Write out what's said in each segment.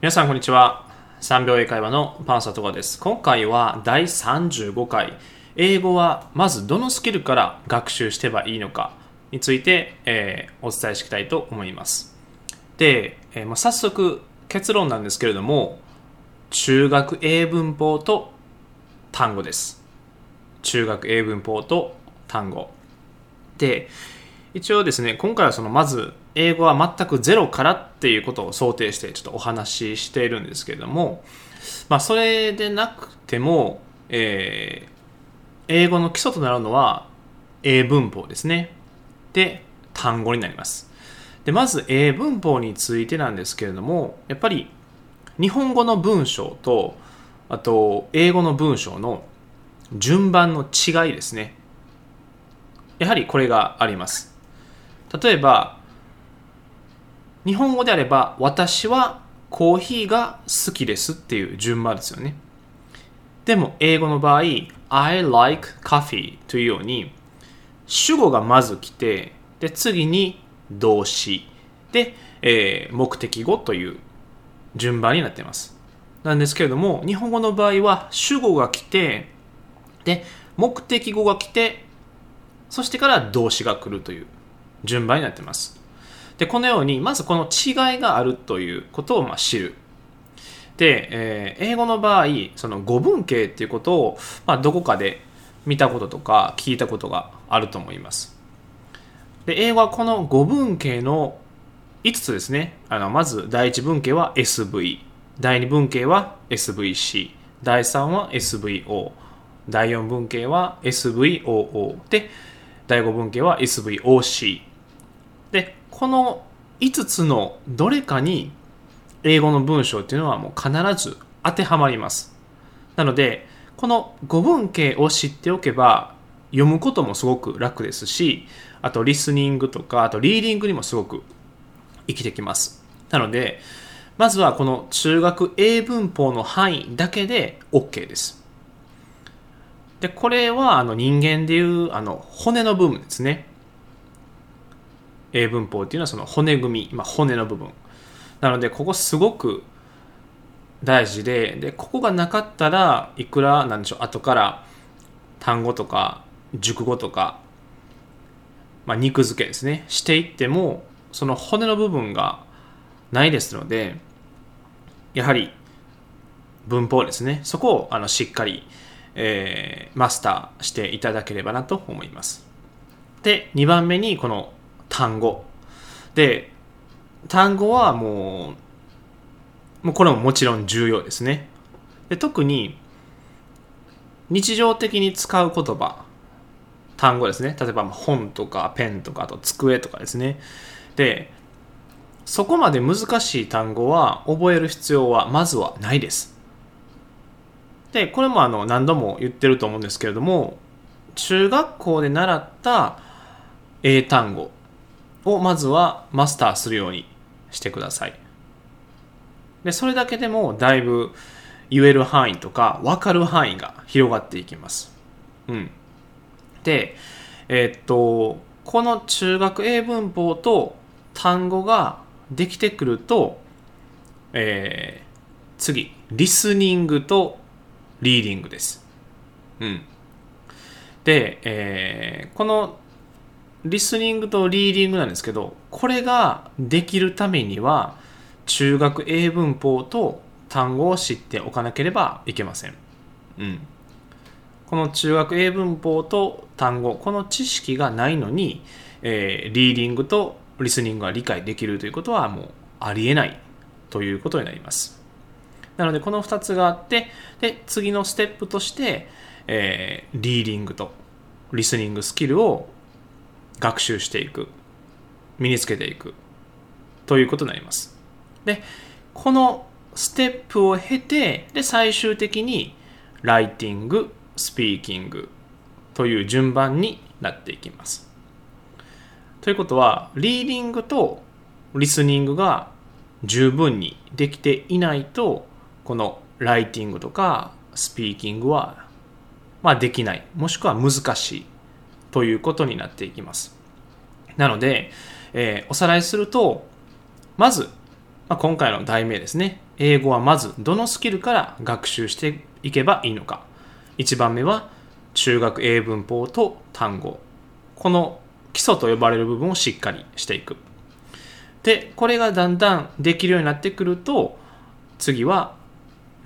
皆さんこんにちは。3秒英会話のパンサトガです。今回は第35回。英語はまずどのスキルから学習してばいいのかについて、えー、お伝えしていきたいと思います。で、えー、まあ、早速結論なんですけれども中学英文法と単語です。中学英文法と単語。で一応ですね今回はそのまず英語は全くゼロからっていうことを想定してちょっとお話ししているんですけれどもまあそれでなくても、えー、英語の基礎となるのは英文法ですね。で単語になります。でまず英文法についてなんですけれどもやっぱり日本語の文章とあと英語の文章の順番の違いですね。やはりこれがあります。例えば日本語であれば私はコーヒーが好きですっていう順番ですよね。でも英語の場合 I like coffee というように主語がまず来てで次に動詞。で、えー、目的語という順番になっています。なんですけれども日本語の場合は主語が来てで目的語が来てそしてから動詞が来るという順番になっています。でこのようにまずこの違いがあるということをま知る。で、えー、英語の場合その語文形っていうことを、まあ、どこかで見たこととか聞いたことがあると思います。で英語はこの語文形の5つですね。あのまず第1文形は SV 第2文形は SVC 第3は SVO 第4文型は SVOO で第5文型は SVOC でこの5つのどれかに英語の文章っていうのはもう必ず当てはまります。なのでこの語文形を知っておけば読むこともすごく楽ですしあとリスニングとかあとリーディングにもすごく生きてきます。なのでまずはこの中学英文法の範囲だけで OK です。でこれはあの人間でいうあの骨の部分ですね。英文法っていうのはその骨組み、まあ、骨の部分なのでここすごく大事ででここがなかったらいくらなんでしょう後から単語とか熟語とか、まあ、肉付けですねしていってもその骨の部分がないですのでやはり文法ですねそこをあのしっかりえー、マスターしていただければなと思います。で、2番目にこの単語。で、単語はもう、もうこれももちろん重要ですね。で特に日常的に使う言葉、単語ですね。例えば本とかペンとかあと机とかですね。で、そこまで難しい単語は覚える必要はまずはないです。でこれもあの何度も言ってると思うんですけれども中学校で習った英単語をまずはマスターするようにしてくださいでそれだけでもだいぶ言える範囲とか分かる範囲が広がっていきますうんでえー、っとこの中学英文法と単語ができてくると、えー、次リスニングとリーディングです。うん。で、えー、このリスニングとリーディングなんですけど、これができるためには、中学英文法と単語を知っておかなければいけません。うん。この中学英文法と単語、この知識がないのに、えー、リーディングとリスニングが理解できるということはもうありえないということになります。なのでこの2つがあってで次のステップとして、えー、リーディングとリスニングスキルを学習していく。身につけていく。ということになります。でこのステップを経てで最終的にライティングスピーキングという順番になっていきます。ということはリーディングとリスニングが十分にできていないとこのライティングとかスピーキングは、まあ、できない。もしくは難しい。ということになっていきますなので、えー、おさらいするとまずまあ、今回の題名ですね。英語はまずどのスキルから学習していけばいいのか。1番目は中学英文法と単語。この基礎と呼ばれる部分をしっかりしていく。で、これがだんだんできるようになってくると、次は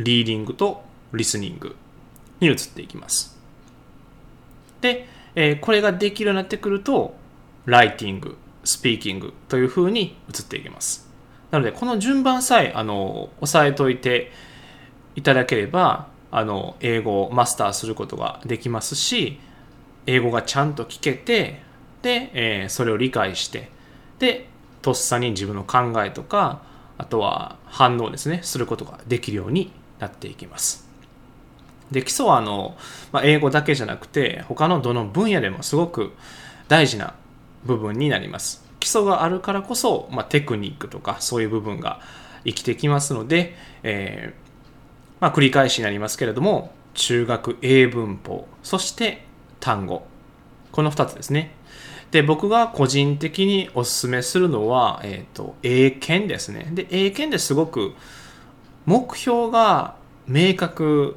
リーディングとリスニングに移っていきます。で、えー、これができるようになってくると、ライティング、スピーキングというふうに移っていきます。なので、この順番さえ、あの、押さえておいていただければ、あの、英語をマスターすることができますし、英語がちゃんと聞けて、で、えー、それを理解して、で、とっさに自分の考えとか、あとは反応ですね、することができるようになっていきます。で、基礎はあの、まあ、英語だけじゃなくて、他のどの分野でもすごく大事な部分になります。基礎があるからこそ、まあ、テクニックとかそういう部分が生きてきますので、えー、まあ、繰り返しになりますけれども、中学英文法、そして単語。この2つですね。で、僕が個人的にお勧めするのは、えっ、ー、と、英検ですね。で、英検ですごく目標が明確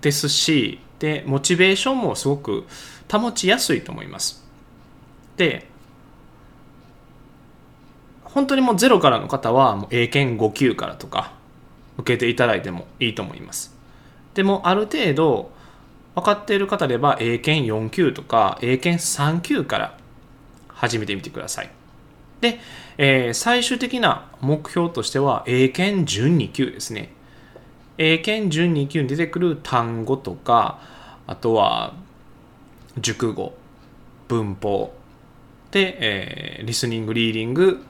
ですし、で、モチベーションもすごく保ちやすいと思います。で、本当にもうゼロからの方は、もう英検5級からとか、受けていただいてもいいと思います。でも、ある程度、分かっている方では、英検4級とか、英検3級から始めてみてください。で、えー、最終的な目標としては、英検準2級ですね。英検準2級に出てくる単語とか、あとは、熟語、文法、で、えー、リスニング、リーディング、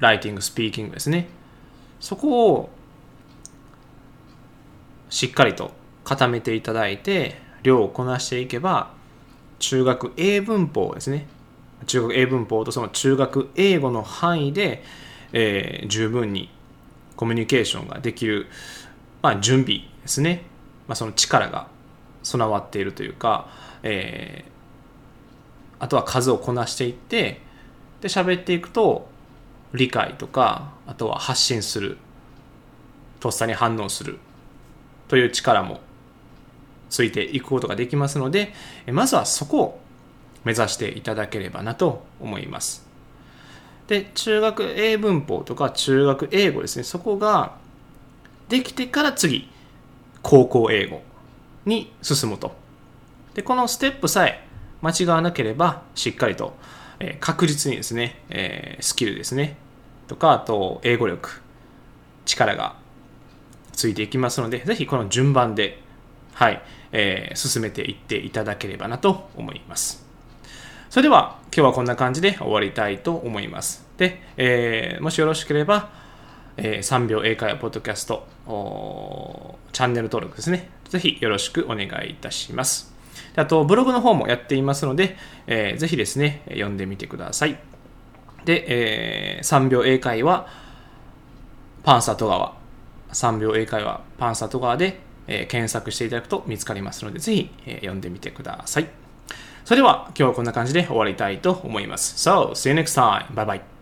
ライティング、スピーキングですね。そこをしっかりと固めていただいて、量をこなしていけば、中学英文法ですね。中学英文法とその中学英語の範囲で、えー、十分にコミュニケーションができる、まあ、準備ですね、まあ、その力が備わっているというか、えー、あとは数をこなしていってで喋っていくと理解とかあとは発信するとっさに反応するという力もついていくことができますのでまずはそこを目指していただければなと思います。で、中学英文法とか中学英語ですね、そこができてから次、高校英語に進むと。で、このステップさえ間違わなければ、しっかりと、え、確実にですね、え、スキルですね、とか、あと、英語力、力がついていきますので、ぜひこの順番で、はい、えー、進めていっていただければなと思います。それでは今日はこんな感じで終わりたいと思います。で、えー、もしよろしければ、えー、3秒英会話ポッドキャストチャンネル登録ですね。ぜひよろしくお願いいたします。あと、ブログの方もやっていますので、えー、ぜひですね、読んでみてください。で、えー、3秒英会話パンサー戸川3秒英会話パンサー戸川で、えー、検索していただくと見つかりますので、ぜひ、えー、読んでみてください。それでは今日はこんな感じで終わりたいと思います。So, see you next time. Bye bye.